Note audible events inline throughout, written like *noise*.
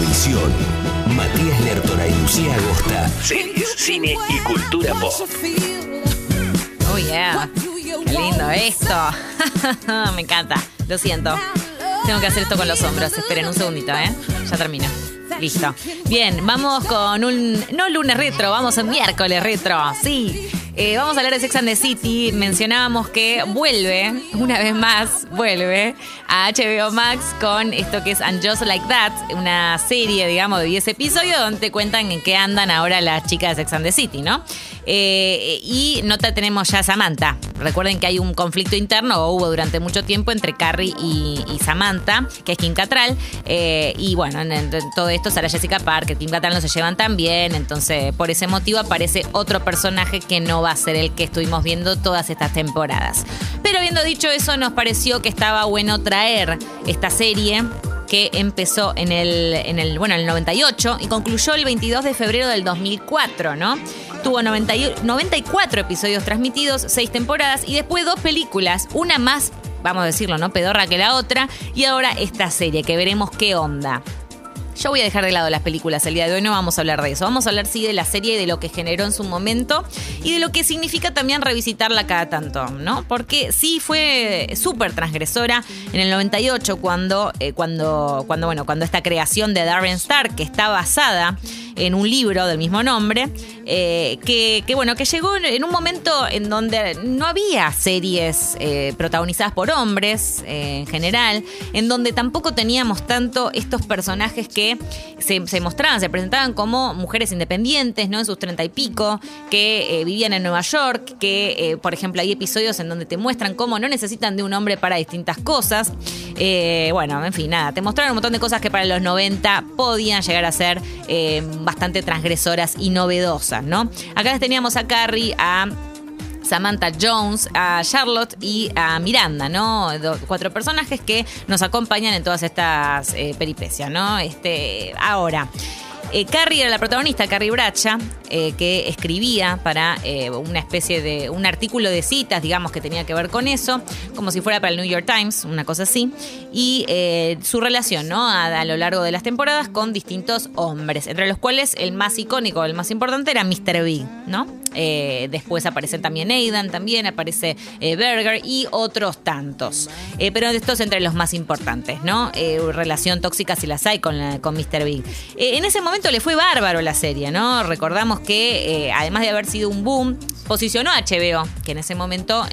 Cablevisión. Matías Lertora y Lucía Agosta. Series, cine y cultura pop. Oh, yeah. Qué lindo esto. *laughs* Me encanta. Lo siento. Tengo que hacer esto con los hombros. Esperen un segundito, ¿eh? Ya termino. Listo. Bien, vamos con un. No lunes retro, vamos a miércoles retro. Sí. Eh, vamos a hablar de Sex and the City. Mencionábamos que vuelve, una vez más, vuelve a HBO Max con esto que es And Like That, una serie, digamos, de 10 episodios donde te cuentan en qué andan ahora las chicas de Sex and the City, ¿no? Eh, y nota tenemos ya Samantha. Recuerden que hay un conflicto interno, o hubo durante mucho tiempo, entre Carrie y, Samantha, que es Kim Catral. Eh, y bueno, en, todo esto, Sara Jessica Parker, Kim Catral no se llevan tan bien. Entonces, por ese motivo aparece otro personaje que no va a ser el que estuvimos viendo todas estas temporadas. Pero habiendo dicho eso, nos pareció que estaba bueno traer esta serie que empezó en el, en el, el 98 y concluyó el 22 de febrero del 2004, ¿no? Tuvo 94 episodios transmitidos, 6 temporadas y después dos películas, una más, vamos a decirlo, ¿no? Pedorra que la otra, y ahora esta serie, que veremos qué onda. Yo voy a dejar de lado las películas el día de hoy, no vamos a hablar de eso. Vamos a hablar sí de la serie y de lo que generó en su momento y de lo que significa también revisitarla cada tanto, ¿no? Porque sí fue súper transgresora en el 98 cuando, eh, cuando, cuando, bueno, cuando esta creación de Darren Stark, que está basada en un libro del mismo nombre, eh, que, bueno, que llegó en un momento en donde no había series eh, protagonizadas por hombres en general, en donde tampoco teníamos tanto estos personajes que se, mostraban, se presentaban como mujeres independientes, ¿no? En sus treinta y pico, que eh, vivían en Nueva York, que, por ejemplo, hay episodios en donde te muestran cómo no necesitan de un hombre para distintas cosas. Bueno, en fin, nada, te mostraron un montón de cosas que para los 90 podían llegar a ser bastante transgresoras y novedosas, ¿no? Acá teníamos a Carrie, a Samantha Jones, a Charlotte y a Miranda, ¿no? cuatro personajes que nos acompañan en todas estas eh, peripecias, ¿no? Este, ahora. Eh, Carrie era la protagonista, Carrie Bracha, eh, que escribía para eh, una especie de un artículo de citas, digamos, que tenía que ver con eso, como si fuera para el New York Times, una cosa así, y su relación, ¿no? A, lo largo de las temporadas con distintos hombres, entre los cuales el más icónico, el más importante era Mr. Big, ¿no? Después aparece también Aidan, también aparece Berger y otros tantos. pero estos entre los más importantes, ¿no? relación tóxica si las hay con, con Mr. Big. en ese momento le fue bárbaro la serie, ¿no? Recordamos que, eh, además de haber sido un boom, posicionó a HBO, que en ese momento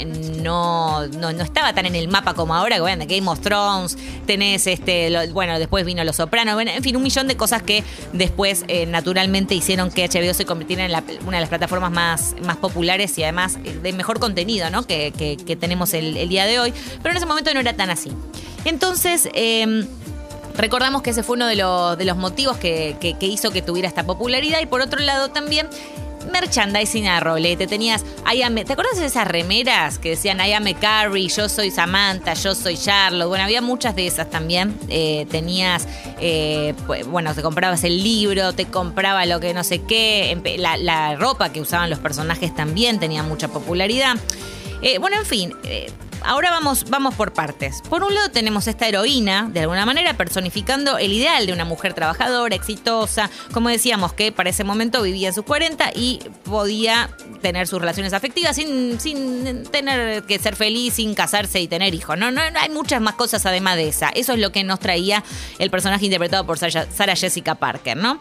no, no, estaba tan en el mapa como ahora, que Game of Thrones, tenés este, bueno, después vino Los Sopranos, en fin, un millón de cosas que después eh, naturalmente hicieron que HBO se convirtiera en una de las plataformas más, más populares y además eh, de mejor contenido, ¿no? Que, tenemos el, día de hoy. Pero en ese momento no era tan así. Entonces, em, Recordamos que ese fue uno de los, de los motivos que, hizo que tuviera esta popularidad y por otro lado también merchandising a rolete. Tenías, ¿te acuerdas de esas remeras que decían I am Carrie, yo soy Samantha, yo soy Charlotte? Bueno, había muchas de esas también. Eh, tenías, eh, pues, bueno, te comprabas el libro, te compraba lo que no sé qué. La, ropa que usaban los personajes también tenía mucha popularidad. Eh, bueno, en fin, ahora vamos, vamos por partes. Por un lado tenemos esta heroína, de alguna manera personificando el ideal de una mujer trabajadora, exitosa, como decíamos, que para ese momento vivía en sus 40 y podía tener sus relaciones afectivas sin, sin tener que ser feliz, sin casarse y tener hijos. No, no, hay muchas más cosas además de esa. Eso es lo que nos traía el personaje interpretado por Sarah Jessica Parker, ¿no?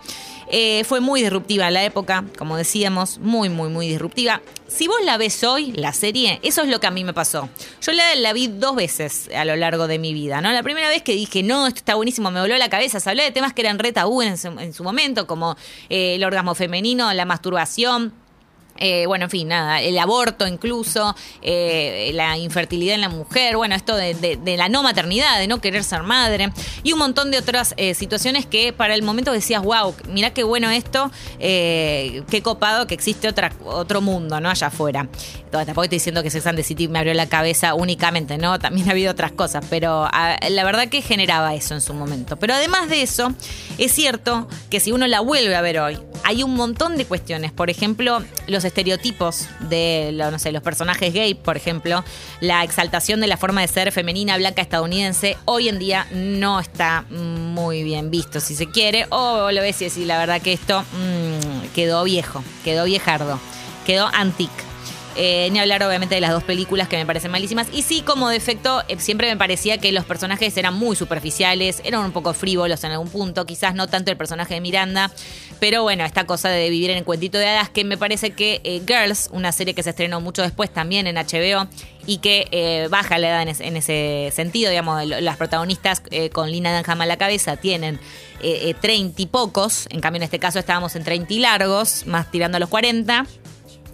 Eh, fue muy disruptiva en la época, como decíamos, muy, muy, muy disruptiva. Si vos la ves hoy, la serie, eso es lo que a mí me pasó. Yo la, vi dos veces a lo largo de mi vida, ¿no? La primera vez que dije, no, esto está buenísimo, me voló la cabeza, se habló de temas que eran re tabú en su, momento, como eh, el orgasmo femenino, la masturbación eh, bueno, en fin, nada, el aborto incluso, eh, la infertilidad en la mujer, bueno, esto de, la no maternidad, de no querer ser madre, y un montón de otras eh, situaciones que para el momento decías, wow, mira qué bueno esto, qué copado que existe otra, otro mundo, ¿no? Allá afuera. Tampoco estoy diciendo que Sex and the City me abrió la cabeza únicamente, ¿no? *laughs* También ha habido otras cosas, pero ah, la verdad que generaba eso en su momento. Pero además de eso, es cierto que si uno la vuelve a ver hoy, hay un montón de cuestiones. Por ejemplo, los estereotipos de los personajes gay, por ejemplo, la exaltación de la forma de ser femenina, blanca, estadounidense, hoy en día no está muy bien visto, si se quiere. O lo ves y la verdad que esto mm, quedó viejo, quedó viejardo, quedó antique. Eh, ni hablar obviamente de las dos películas que me parecen malísimas. Y sí, como defecto, eh, siempre me parecía que los personajes eran muy superficiales, eran un poco frívolos en algún punto, quizás no tanto el personaje de Miranda, pero bueno, esta cosa de vivir en el cuentito de hadas que me parece que eh, Girls, una serie que se estrenó mucho después también en HBO y que baja la edad en, ese sentido, digamos, las protagonistas con Lina Dunham a la cabeza tienen treinta y pocos, en cambio en este caso estábamos en treinta y largos, más tirando a los 40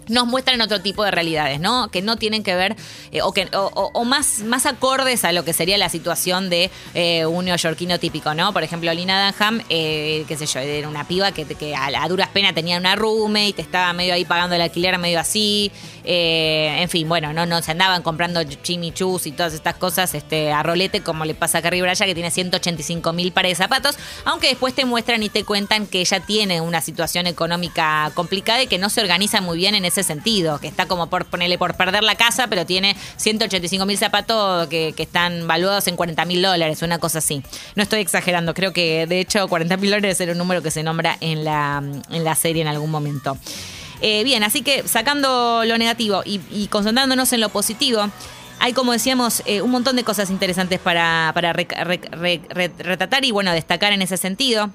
nos muestran otro tipo de realidades, ¿no? Que no tienen que ver, eh, o, que, o, más, más acordes a lo que sería la situación de eh, un neoyorquino típico, ¿no? Por ejemplo, Lina Dunham, eh, qué sé yo, era una piba que, que a, duras penas tenía una roommate, y te estaba medio ahí pagando el alquiler, medio así. en fin, bueno, no, no se andaban comprando chimichus y todas estas cosas este, a rolete, como le pasa a Carrie Braya, que tiene 185 mil pares de zapatos, aunque después te muestran y te cuentan que ella tiene una situación económica complicada y que no se organiza muy bien en ese ese sentido, que está como por ponerle por perder la casa, pero tiene 185 mil zapatos que, están valuados en 40 mil dólares, una cosa así. No estoy exagerando, creo que de hecho 40 mil dólares era un número que se nombra en la, en la serie en algún momento. Eh, bien, así que sacando lo negativo y, concentrándonos en lo positivo, hay, como decíamos, eh, un montón de cosas interesantes para, para retratar y, bueno, destacar en ese sentido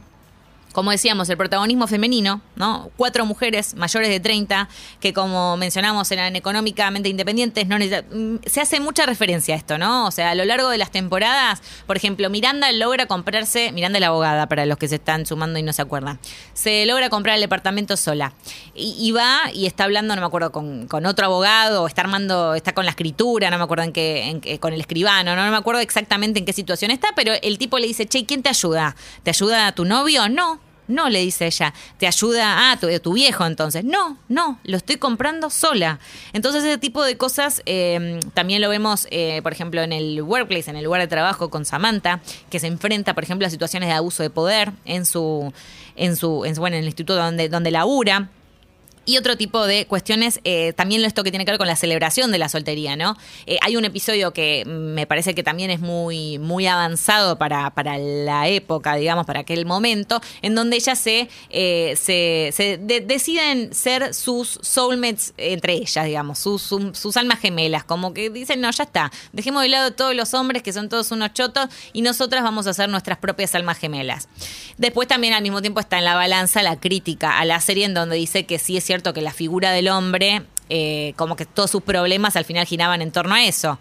como decíamos, el protagonismo femenino, ¿no? Cuatro mujeres mayores de 30 que, como mencionamos, eran económicamente independientes. No mm, se hace mucha referencia a esto, ¿no? O sea, a lo largo de las temporadas, por ejemplo, Miranda logra comprarse, Miranda es la abogada, para los que se están sumando y no se acuerdan, se logra comprar el departamento sola. Y, va y está hablando, no me acuerdo, con, otro abogado, está armando, está con la escritura, no me acuerdo en qué, con el escribano, ¿no? no me acuerdo exactamente en qué situación está, pero el tipo le dice, che, ¿quién te ayuda? ¿Te ayuda a tu novio? No, no, le dice ella, te ayuda a tu, tu, viejo entonces. No, no, lo estoy comprando sola. Entonces ese tipo de cosas em, también lo vemos, eh, por ejemplo, en el workplace, en el lugar de trabajo con Samantha, que se enfrenta, por ejemplo, a situaciones de abuso de poder en su, en su, en bueno, en el instituto donde, donde labura y otro tipo de cuestiones, eh, también esto que tiene que ver con la celebración de la soltería, ¿no? Eh, hay un episodio que me parece que también es muy, muy avanzado para, para la época, digamos, para aquel momento, en donde ellas se, eh, se, deciden ser sus soulmates entre ellas, digamos, sus, sus, almas gemelas, como que dicen, no, ya está, dejemos de lado todos los hombres que son todos unos chotos y nosotras vamos a ser nuestras propias almas gemelas. Después también al mismo tiempo está en la balanza la crítica a la serie en donde dice que sí es cierto que la figura del hombre, eh, como que todos sus problemas al final giraban en torno a eso.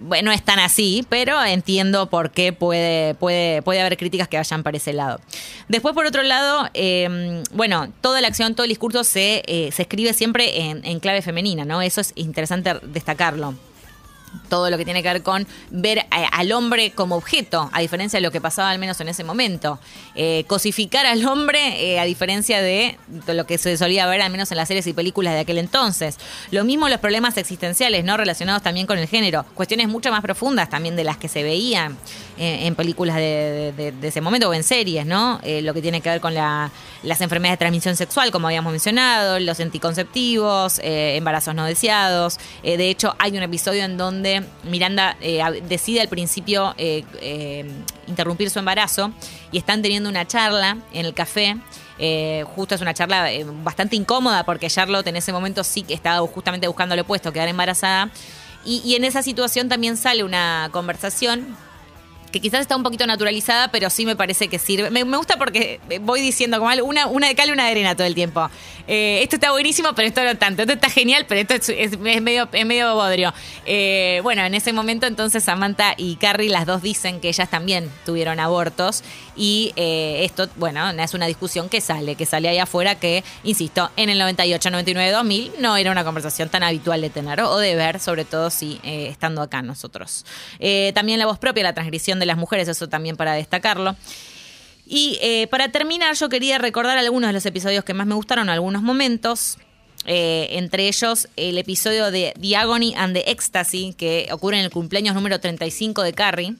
Bueno, no es tan así, pero entiendo por qué puede, puede, puede haber críticas que vayan para ese lado. Después, por otro lado, eh, bueno, toda la acción, todo el discurso se, eh, se escribe siempre en, en clave femenina, ¿no? Eso es interesante destacarlo todo lo que tiene que ver con ver al hombre como objeto, a diferencia de lo que pasaba al menos en ese momento. Eh, cosificar al hombre, eh, a diferencia de lo que se solía ver al menos en las series y películas de aquel entonces. Lo mismo los problemas existenciales, ¿no? Relacionados también con el género. Cuestiones mucho más profundas también de las que se veían eh, en películas de, ese momento o en series, ¿no? lo que tiene que ver con las enfermedades de transmisión sexual, como habíamos mencionado, los anticonceptivos, embarazos no deseados. de hecho, hay un episodio en donde Miranda eh, decide al principio eh, eh, interrumpir su embarazo y están teniendo una charla en el café. justo es una charla bastante incómoda porque Charlotte en ese momento sí que estaba justamente buscando lo opuesto, quedar embarazada. y en esa situación también sale una conversación que quizás está un poquito naturalizada, pero sí me parece que sirve. Me, gusta porque voy diciendo como una, una de cal y una de arena todo el tiempo. Eh, esto está buenísimo, pero esto no tanto. Esto está genial, pero esto es, medio, es medio bodrio. Eh, bueno, en ese momento entonces Samantha y Carrie, las dos dicen que ellas también tuvieron abortos y eh, esto, bueno, es una discusión que sale, que sale ahí afuera que, insisto, en el 98, 99, 2000 no era una conversación tan habitual de tener o de ver, sobre todo si estando acá nosotros. también la voz propia, la transgresión de las mujeres, eso también para destacarlo. Y eh, para terminar, yo quería recordar algunos de los episodios que más me gustaron, algunos momentos. Eh, entre ellos el episodio de The Agony and the Ecstasy, que ocurre en el cumpleaños número 35 de Carrie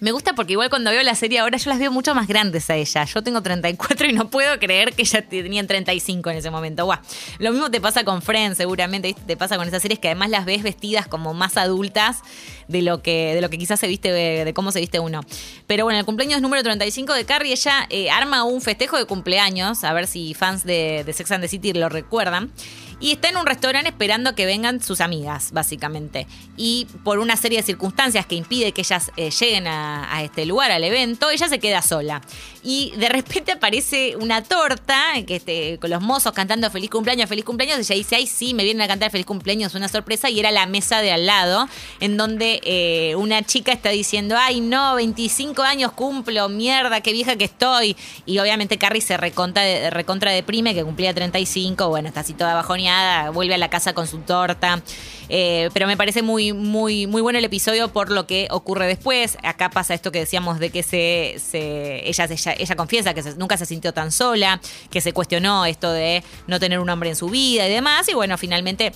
Me gusta porque igual cuando veo la serie ahora yo las veo mucho más grandes a ella. Yo tengo 34 y no puedo creer que ella tenían 35 en ese momento. Guau. Lo mismo te pasa con Friends, seguramente. Te pasa con esas series que además las ves vestidas como más adultas de lo que, de lo que quizás se viste, de, cómo se viste uno. Pero bueno, el cumpleaños número 35 de Carrie, ella eh, arma un festejo de cumpleaños, a ver si fans de, de Sex and the City lo recuerdan y está en un restaurante esperando que vengan sus amigas, básicamente. Y por una serie de circunstancias que impide que ellas eh, lleguen a, este lugar, al evento, ella se queda sola. Y de repente aparece una torta que este, con los mozos cantando feliz cumpleaños, feliz cumpleaños. Y ella dice, ay, sí, me vienen a cantar feliz cumpleaños, una sorpresa. Y era la mesa de al lado, en donde eh, una chica está diciendo, ay, no, 25 años cumplo, mierda, qué vieja que estoy. Y obviamente Carrie se recontra, recontra deprime, que cumplía 35, bueno, está así toda bajonía vuelve a la casa con su torta. Eh, pero me parece muy, muy, muy bueno el episodio por lo que ocurre después. Acá pasa esto que decíamos de que se, ella, ella, confiesa que nunca se sintió tan sola, que se cuestionó esto de no tener un hombre en su vida y demás. Y bueno, finalmente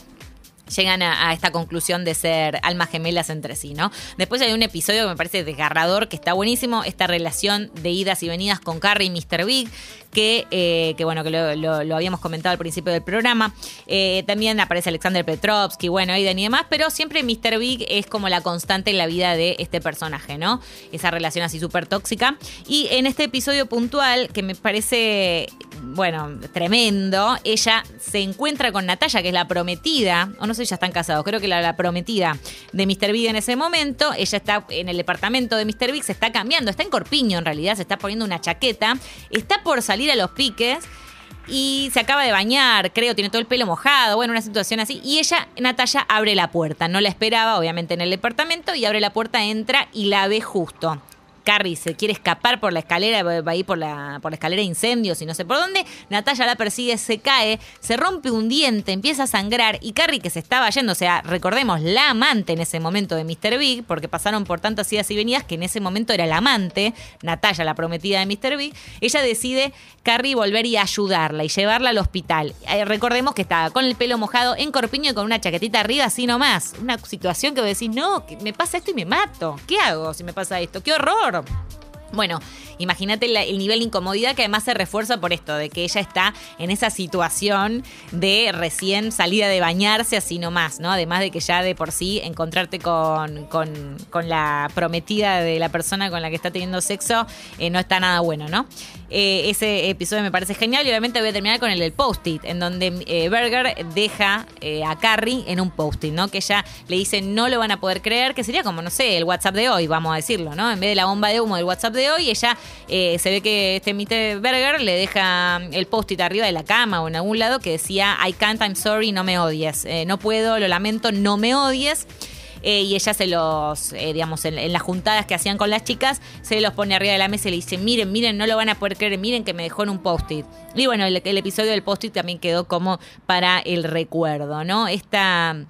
llegan a, esta conclusión de ser almas gemelas entre sí, ¿no? Después hay un episodio que me parece desgarrador, que está buenísimo, esta relación de idas y venidas con Carrie y Mr. Big, que, eh, que bueno, que lo, habíamos comentado al principio del programa. Eh, también aparece Alexander Petrovsky, bueno, Aiden y demás, pero siempre Mr. Big es como la constante en la vida de este personaje, ¿no? Esa relación así súper tóxica. Y en este episodio puntual, que me parece, bueno, tremendo, ella se encuentra con Natalia, que es la prometida, o no sé, ya están casados, creo que la, la prometida de Mr. Big en ese momento, ella está en el departamento de Mr. Big, se está cambiando, está en Corpiño en realidad, se está poniendo una chaqueta, está por salir a los piques y se acaba de bañar, creo, tiene todo el pelo mojado, bueno, una situación así. Y ella, Natalia, abre la puerta, no la esperaba, obviamente, en el departamento, y abre la puerta, entra y la ve justo. Carrie se quiere escapar por la escalera, va a ir por la, escalera de incendios y no sé por dónde. Natalia la persigue, se cae, se rompe un diente, empieza a sangrar y Carrie que se estaba yendo, o sea, recordemos, la amante en ese momento de Mr. Big, porque pasaron por tantas idas y venidas que en ese momento era la amante, Natalia la prometida de Mr. Big, ella decide Carrie volver y ayudarla y llevarla al hospital. Eh, recordemos que estaba con el pelo mojado en corpiño y con una chaquetita arriba, así nomás. Una situación que vos decís, no, me pasa esto y me mato. ¿Qué hago si me pasa esto? ¡Qué horror! Макаром. Bueno, imagínate el nivel de incomodidad que además se refuerza por esto, de que ella está en esa situación de recién salida de bañarse así nomás, ¿no? Además de que ya de por sí encontrarte con, con, la prometida de la persona con la que está teniendo sexo eh, no está nada bueno, ¿no? Eh, ese episodio me parece genial y obviamente voy a terminar con el del post-it, en donde eh, Berger deja a Carrie en un post-it, ¿no? Que ella le dice no lo van a poder creer, que sería como, no sé, el WhatsApp de hoy, vamos a decirlo, ¿no? En vez de la bomba de humo del WhatsApp de hoy, ella se ve que este Mite Berger le deja el post-it arriba de la cama o en algún lado que decía I can't, I'm sorry, no me odies. no puedo, lo lamento, no me odies. Eh, y ella se los, eh, digamos, en, las juntadas que hacían con las chicas, se los pone arriba de la mesa y le dice, miren, miren, no lo van a poder creer, miren que me dejó en un post-it. Y bueno, el, el episodio del post-it también quedó como para el recuerdo, ¿no? Esta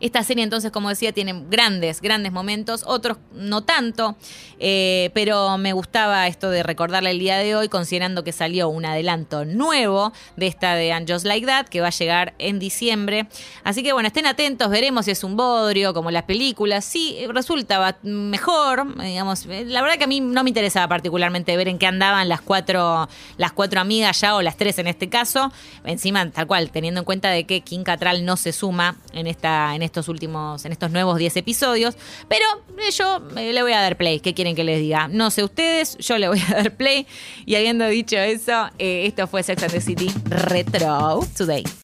esta serie entonces, como decía, tiene grandes, grandes momentos, otros no tanto, eh, pero me gustaba esto de recordarla el día de hoy, considerando que salió un adelanto nuevo de esta de And Just Like That, que va a llegar en diciembre. Así que bueno, estén atentos, veremos si es un bodrio, como las películas. Sí, resulta mejor, digamos, la verdad que a mí no me interesaba particularmente ver en qué andaban las cuatro, las cuatro amigas ya, o las tres en este caso. Encima, tal cual, teniendo en cuenta de que Kim Catral no se suma en esta, en estos últimos, en estos nuevos 10 episodios. Pero eh, yo eh, le voy a dar play. ¿Qué quieren que les diga? No sé ustedes, yo le voy a dar play. Y habiendo dicho eso, eh, esto fue Sex and the City Retro Today.